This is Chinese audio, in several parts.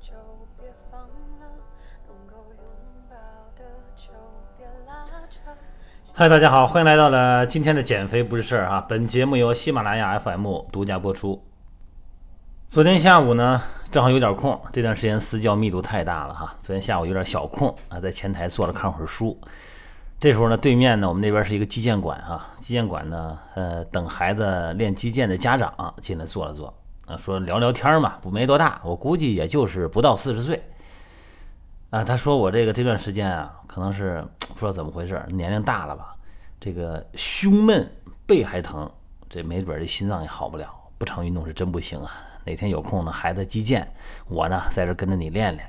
就别放了，能够拥抱的就别拉扯。嗨，大家好，欢迎来到了今天的减肥不是事儿啊！本节目由喜马拉雅 FM 独家播出。昨天下午呢，正好有点空，这段时间私教密度太大了哈。昨天下午有点小空啊，在前台坐着看会儿书。这时候呢，对面呢，我们那边是一个击剑馆哈，击剑馆呢，呃，等孩子练击剑的家长进来坐了坐说聊聊天嘛，不没多大，我估计也就是不到四十岁。啊，他说我这个这段时间啊，可能是不知道怎么回事，年龄大了吧，这个胸闷，背还疼，这没准这心脏也好不了，不常运动是真不行啊。哪天有空呢，孩子击剑，我呢在这跟着你练练。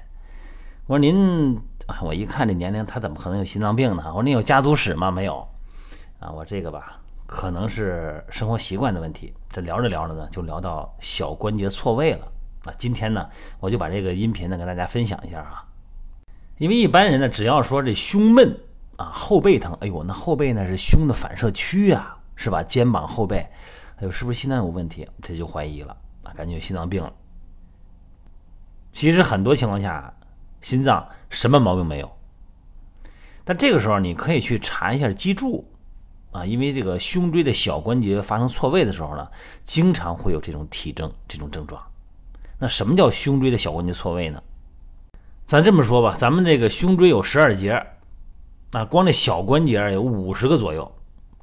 我说您，我一看这年龄，他怎么可能有心脏病呢？我说您有家族史吗？没有。啊，我这个吧，可能是生活习惯的问题。这聊着聊着呢，就聊到小关节错位了。啊，今天呢，我就把这个音频呢跟大家分享一下啊。因为一般人呢，只要说这胸闷啊，后背疼，哎呦，那后背呢是胸的反射区啊，是吧？肩膀后背，哎呦，是不是心脏有问题？这就怀疑了。啊，感觉有心脏病了。其实很多情况下，心脏什么毛病没有。但这个时候你可以去查一下脊柱，啊，因为这个胸椎的小关节发生错位的时候呢，经常会有这种体征、这种症状。那什么叫胸椎的小关节错位呢？咱这么说吧，咱们这个胸椎有十二节，啊，光这小关节有五十个左右。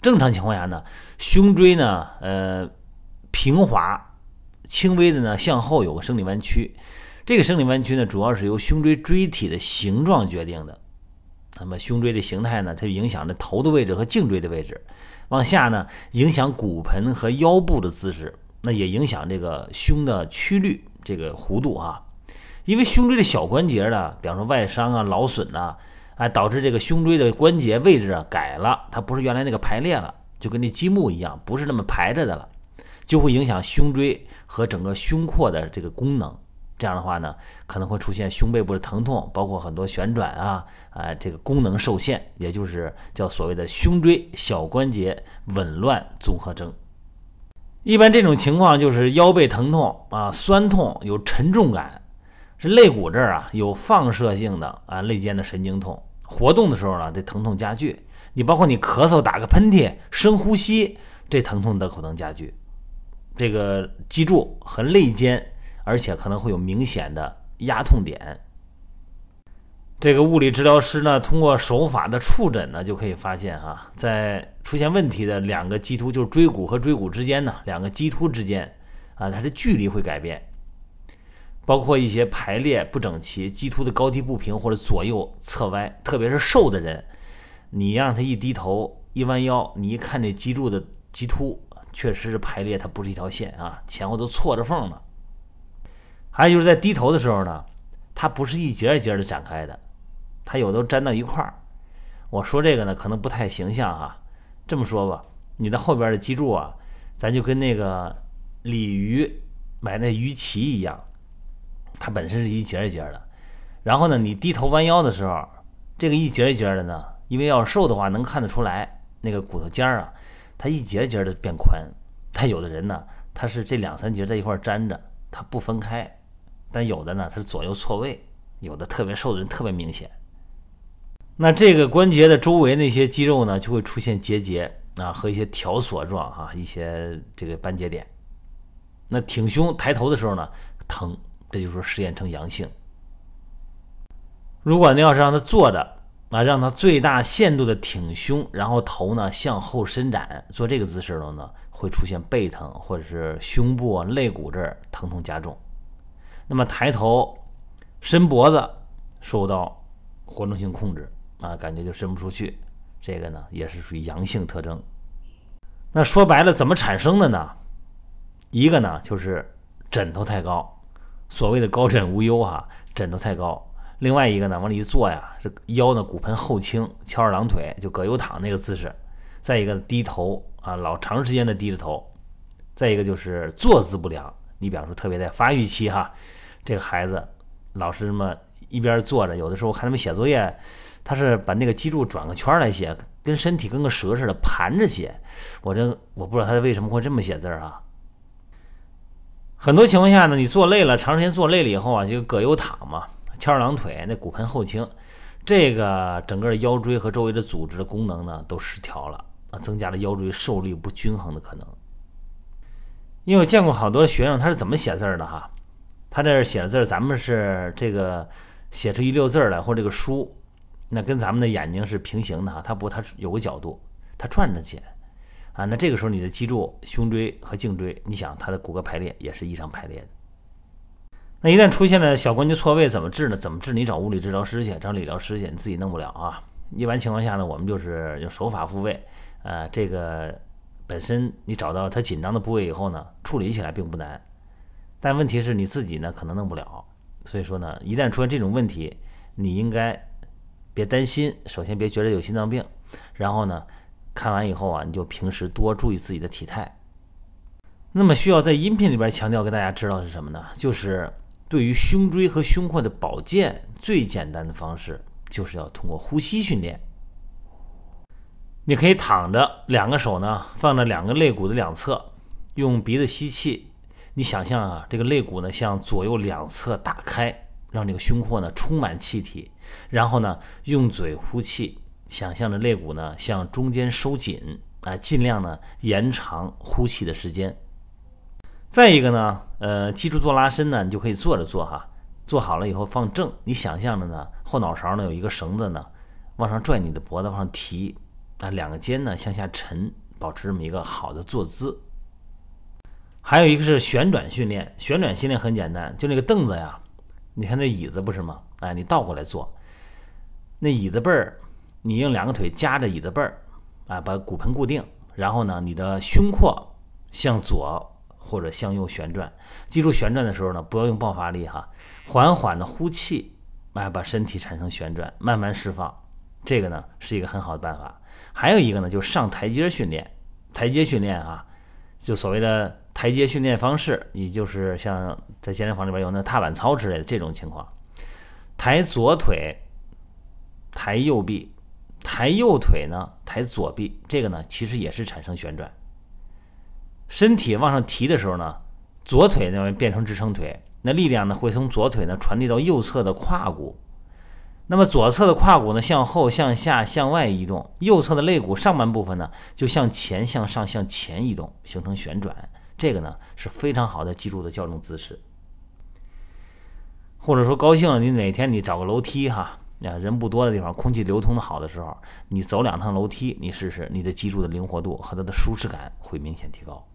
正常情况下呢，胸椎呢，呃，平滑。轻微的呢，向后有个生理弯曲，这个生理弯曲呢，主要是由胸椎椎体的形状决定的。那么胸椎的形态呢，它就影响着头的位置和颈椎的位置。往下呢，影响骨盆和腰部的姿势，那也影响这个胸的曲率这个弧度啊。因为胸椎的小关节呢，比方说外伤啊、劳损呐，哎，导致这个胸椎的关节位置啊改了，它不是原来那个排列了，就跟那积木一样，不是那么排着的了。就会影响胸椎和整个胸廓的这个功能，这样的话呢，可能会出现胸背部的疼痛，包括很多旋转啊，啊，这个功能受限，也就是叫所谓的胸椎小关节紊乱综合征。一般这种情况就是腰背疼痛啊，酸痛，有沉重感，是肋骨这儿啊有放射性的啊肋间的神经痛，活动的时候呢，这疼痛加剧。你包括你咳嗽、打个喷嚏、深呼吸，这疼痛都可能加剧。这个脊柱和肋间，而且可能会有明显的压痛点。这个物理治疗师呢，通过手法的触诊呢，就可以发现啊，在出现问题的两个棘突，就是椎骨和椎骨之间呢，两个棘突之间啊，它的距离会改变，包括一些排列不整齐、棘突的高低不平或者左右侧歪，特别是瘦的人，你让他一低头一弯腰，你一看这脊柱的棘突。确实是排列，它不是一条线啊，前后都错着缝呢。还有就是在低头的时候呢，它不是一节一节的展开的，它有的粘到一块儿。我说这个呢，可能不太形象哈。这么说吧，你的后边的脊柱啊，咱就跟那个鲤鱼买那鱼鳍一样，它本身是一节一节的。然后呢，你低头弯腰的时候，这个一节一节的呢，因为要瘦的话，能看得出来那个骨头尖儿啊。它一节一节的变宽，但有的人呢，他是这两三节在一块粘着，它不分开；但有的呢，它是左右错位，有的特别瘦的人特别明显。那这个关节的周围那些肌肉呢，就会出现结节啊和一些条索状哈，一些这个斑结点。那挺胸抬头的时候呢，疼，这就是说实验成阳性。如果你要是让他坐着。啊，让他最大限度的挺胸，然后头呢向后伸展，做这个姿势的时候呢，会出现背疼或者是胸部啊、肋骨这儿疼痛加重。那么抬头、伸脖子受到活动性控制啊，感觉就伸不出去，这个呢也是属于阳性特征。那说白了，怎么产生的呢？一个呢就是枕头太高，所谓的高枕无忧哈，枕头太高。另外一个呢，往里一坐呀，这腰呢骨盆后倾，翘二郎腿，就葛优躺那个姿势。再一个低头啊，老长时间的低着头。再一个就是坐姿不良，你比方说特别在发育期哈，这个孩子老是这么一边坐着，有的时候我看他们写作业，他是把那个脊柱转个圈来写，跟身体跟个蛇似的盘着写。我这我不知道他为什么会这么写字啊。很多情况下呢，你坐累了，长时间坐累了以后啊，就葛优躺嘛，翘二郎腿，那骨盆后倾，这个整个腰椎和周围的组织的功能呢都失调了啊，增加了腰椎受力不均衡的可能。因为我见过好多学生，他是怎么写字儿的哈？他这写的字儿，咱们是这个写出一溜字儿来，或这个书，那跟咱们的眼睛是平行的哈，它不，它有个角度，它转着写。啊，那这个时候你的脊柱、胸椎和颈椎，你想它的骨骼排列也是异常排列的。那一旦出现了小关节错位，怎么治呢？怎么治？你找物理治疗师去，找理疗师去，你自己弄不了啊。一般情况下呢，我们就是用手法复位。呃，这个本身你找到它紧张的部位以后呢，处理起来并不难。但问题是你自己呢可能弄不了。所以说呢，一旦出现这种问题，你应该别担心。首先别觉得有心脏病，然后呢。看完以后啊，你就平时多注意自己的体态。那么需要在音频里边强调给大家知道是什么呢？就是对于胸椎和胸廓的保健，最简单的方式就是要通过呼吸训练。你可以躺着，两个手呢放在两个肋骨的两侧，用鼻子吸气。你想象啊，这个肋骨呢向左右两侧打开，让这个胸廓呢充满气体，然后呢用嘴呼气。想象着肋骨呢向中间收紧啊，尽量呢延长呼气的时间。再一个呢，呃，基础做拉伸呢，你就可以坐着做哈，做好了以后放正。你想象着呢，后脑勺呢有一个绳子呢，往上拽你的脖子往上提啊，两个肩呢向下沉，保持这么一个好的坐姿。还有一个是旋转训练，旋转训练很简单，就那个凳子呀，你看那椅子不是吗？哎，你倒过来坐，那椅子背儿。你用两个腿夹着椅子背儿，啊，把骨盆固定，然后呢，你的胸廓向左或者向右旋转。记住旋转的时候呢，不要用爆发力哈，缓缓的呼气，哎，把身体产生旋转，慢慢释放。这个呢是一个很好的办法。还有一个呢，就是上台阶训练。台阶训练啊，就所谓的台阶训练方式，也就是像在健身房里边有那踏板操之类的这种情况，抬左腿，抬右臂。抬右腿呢，抬左臂，这个呢其实也是产生旋转。身体往上提的时候呢，左腿呢变成支撑腿，那力量呢会从左腿呢传递到右侧的胯骨。那么左侧的胯骨呢向后、向下、向外移动，右侧的肋骨上半部分呢就向前、向上、向前移动，形成旋转。这个呢是非常好的脊柱的矫正姿势。或者说高兴了，你哪天你找个楼梯哈。啊，人不多的地方，空气流通的好的时候，你走两趟楼梯，你试试，你的脊柱的灵活度和它的舒适感会明显提高。